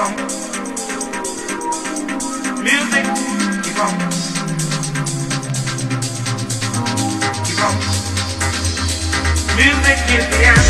on. Music, keep on. Keep on. Music is the answer.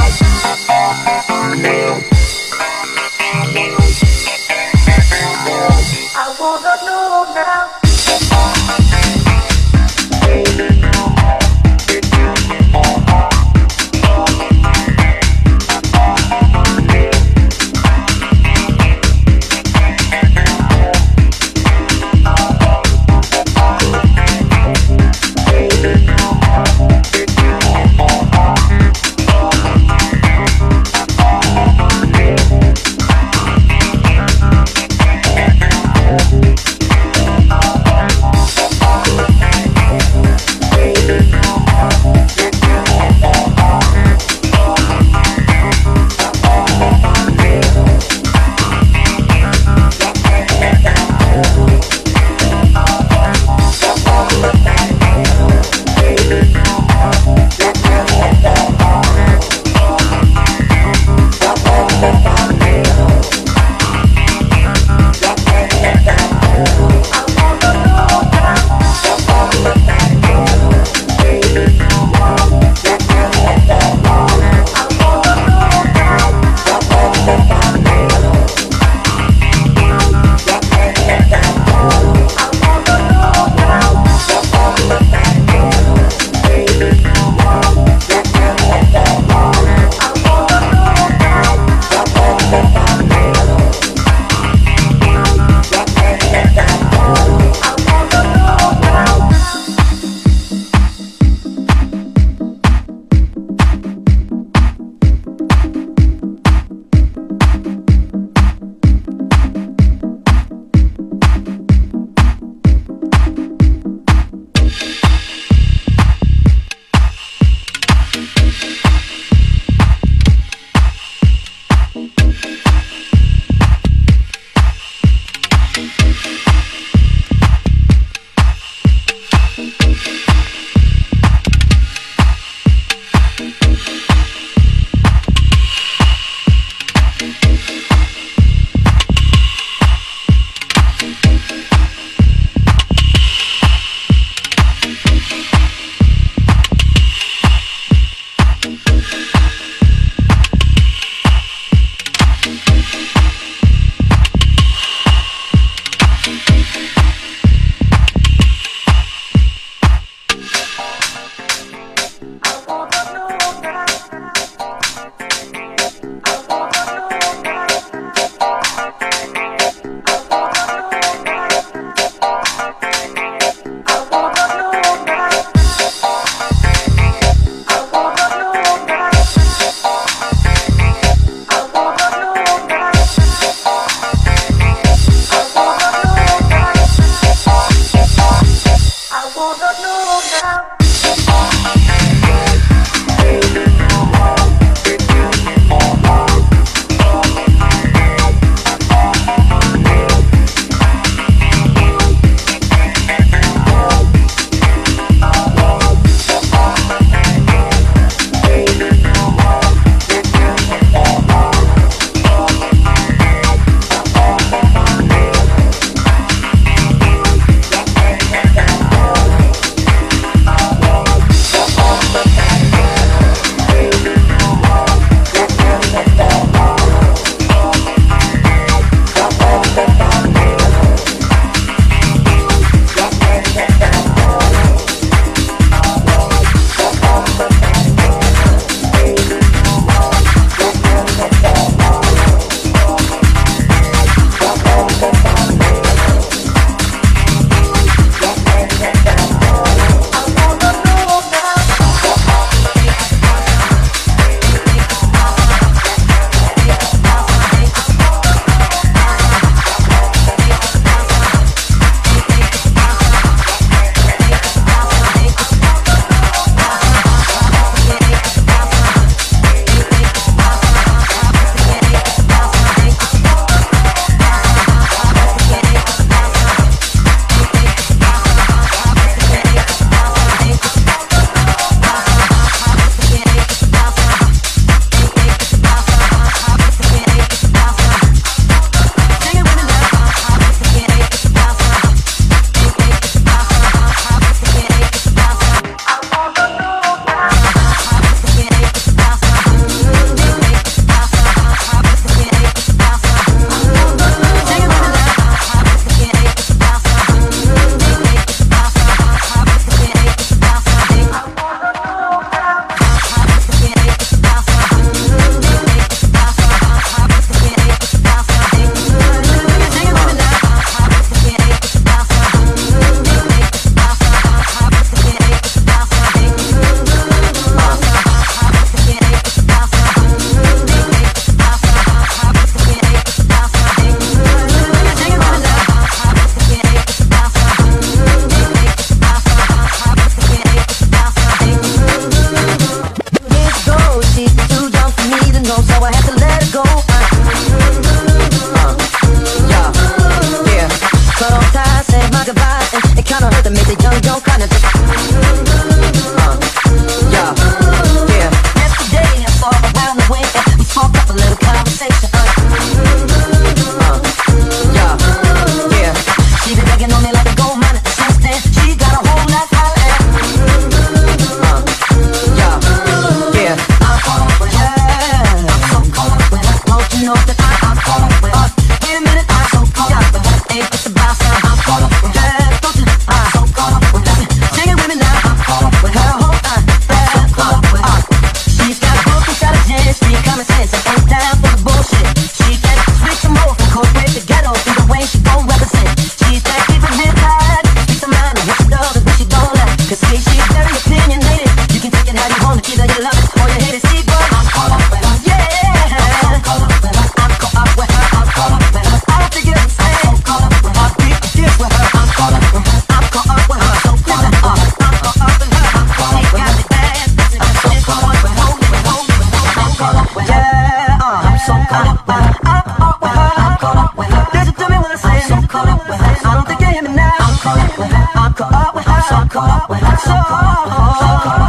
caught up with, I'm caught up with, I'm so caught up with, I'm so caught up with, I'm so caught up with.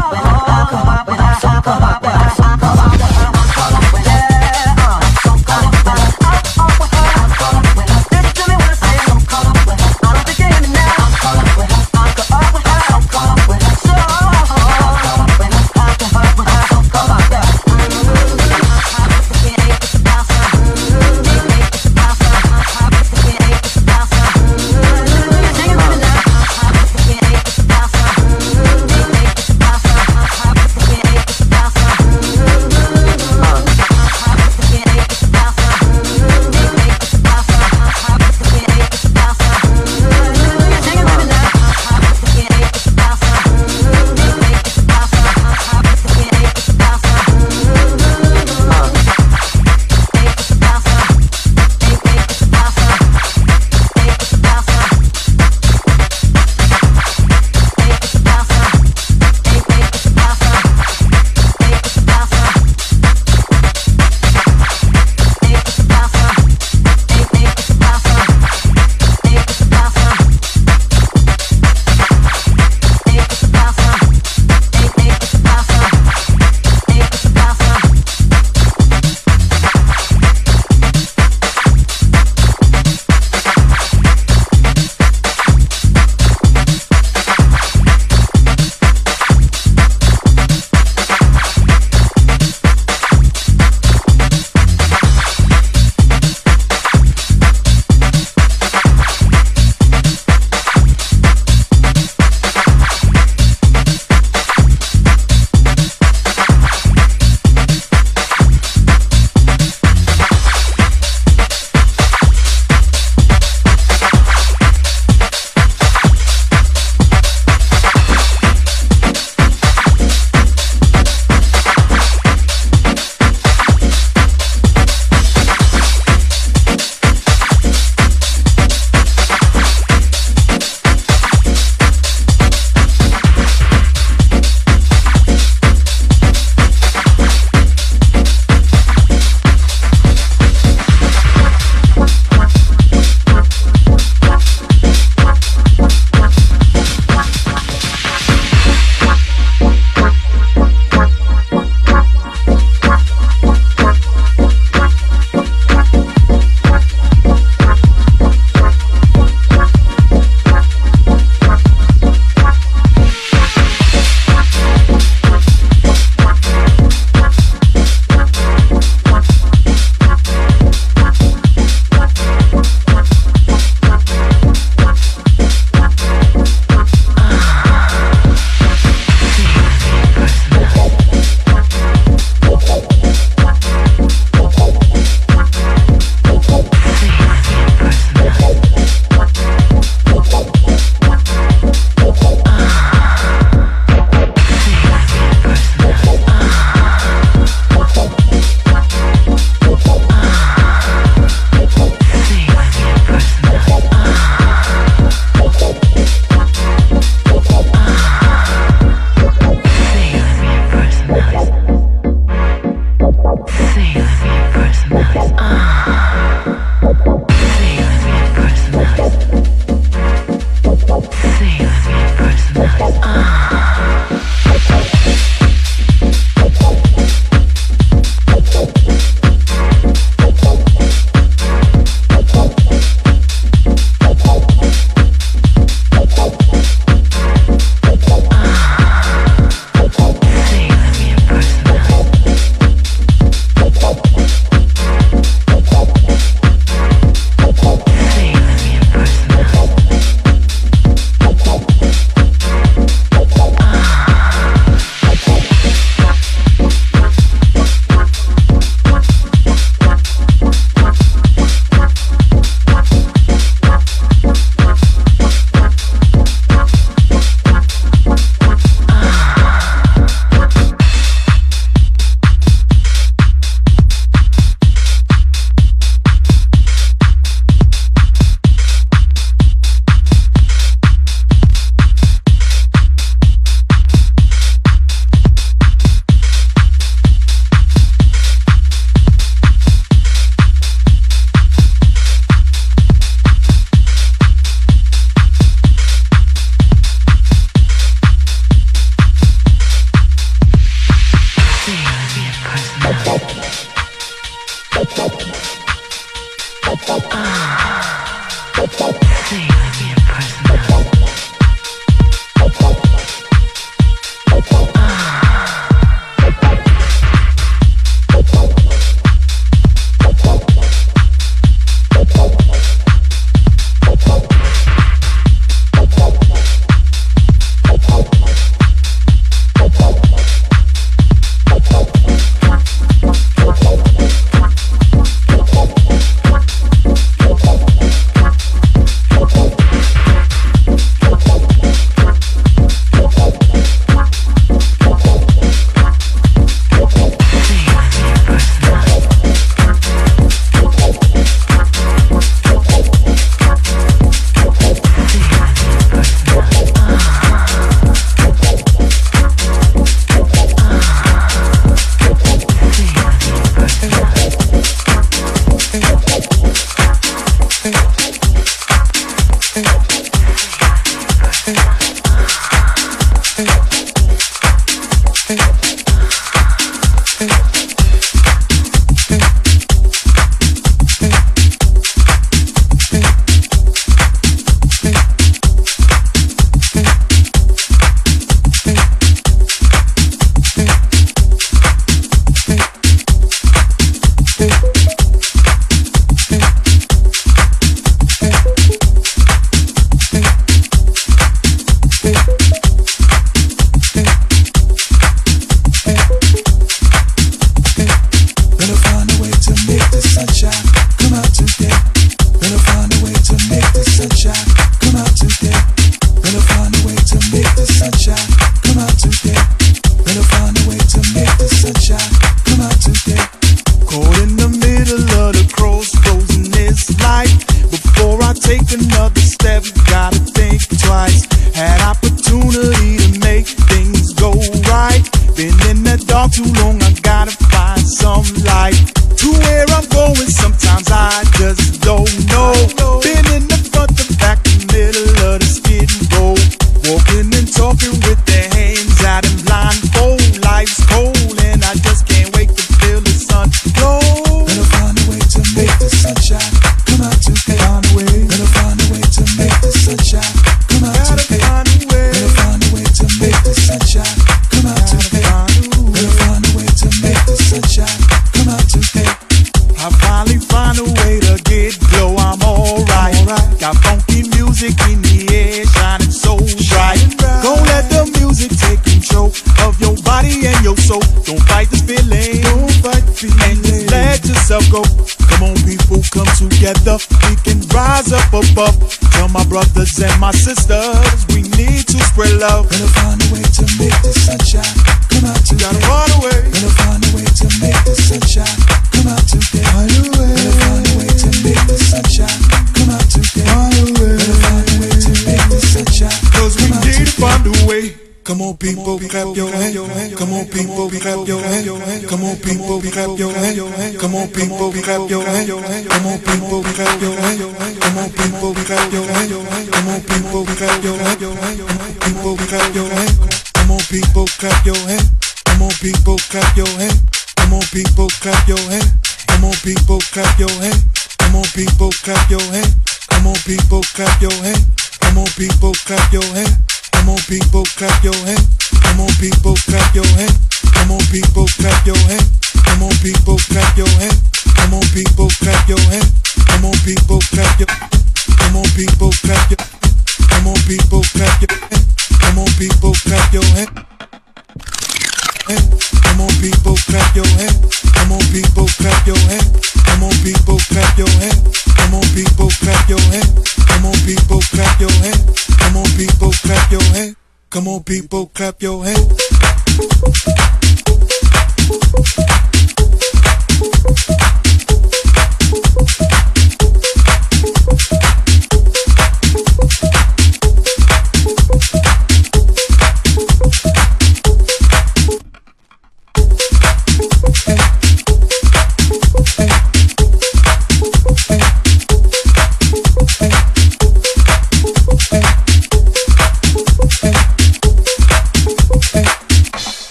clap your hands.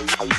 Hey, hey, hey.